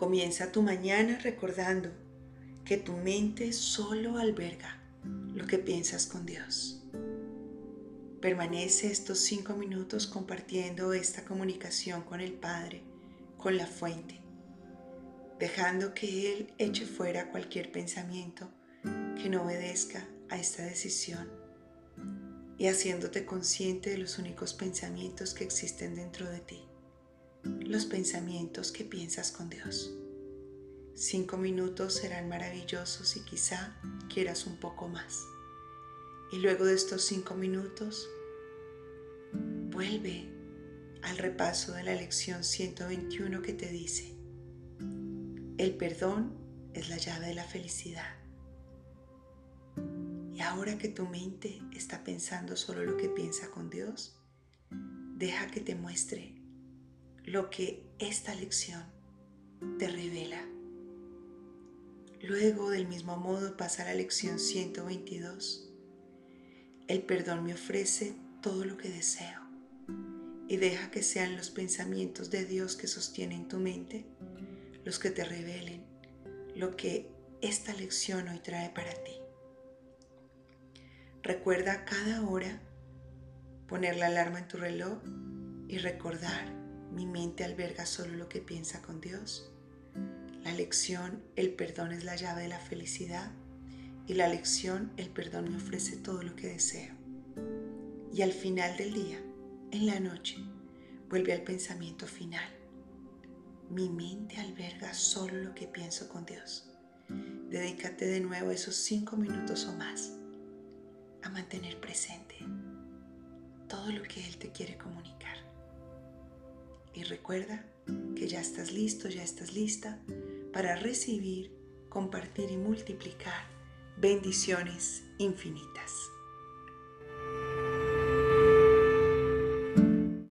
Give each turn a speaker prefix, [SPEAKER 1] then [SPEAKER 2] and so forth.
[SPEAKER 1] Comienza tu mañana recordando que tu mente solo alberga lo que piensas con Dios. Permanece estos cinco minutos compartiendo esta comunicación con el Padre, con la fuente, dejando que Él eche fuera cualquier pensamiento que no obedezca a esta decisión y haciéndote consciente de los únicos pensamientos que existen dentro de ti los pensamientos que piensas con Dios. Cinco minutos serán maravillosos y quizá quieras un poco más. Y luego de estos cinco minutos, vuelve al repaso de la lección 121 que te dice, el perdón es la llave de la felicidad. Y ahora que tu mente está pensando solo lo que piensa con Dios, deja que te muestre lo que esta lección te revela. Luego del mismo modo pasa la lección 122. El perdón me ofrece todo lo que deseo y deja que sean los pensamientos de Dios que sostienen tu mente los que te revelen lo que esta lección hoy trae para ti. Recuerda cada hora poner la alarma en tu reloj y recordar mi mente alberga solo lo que piensa con Dios. La lección, el perdón es la llave de la felicidad. Y la lección, el perdón me ofrece todo lo que deseo. Y al final del día, en la noche, vuelve al pensamiento final. Mi mente alberga solo lo que pienso con Dios. Dedícate de nuevo esos cinco minutos o más a mantener presente todo lo que Él te quiere comunicar. Y recuerda que ya estás listo, ya estás lista para recibir, compartir y multiplicar bendiciones infinitas.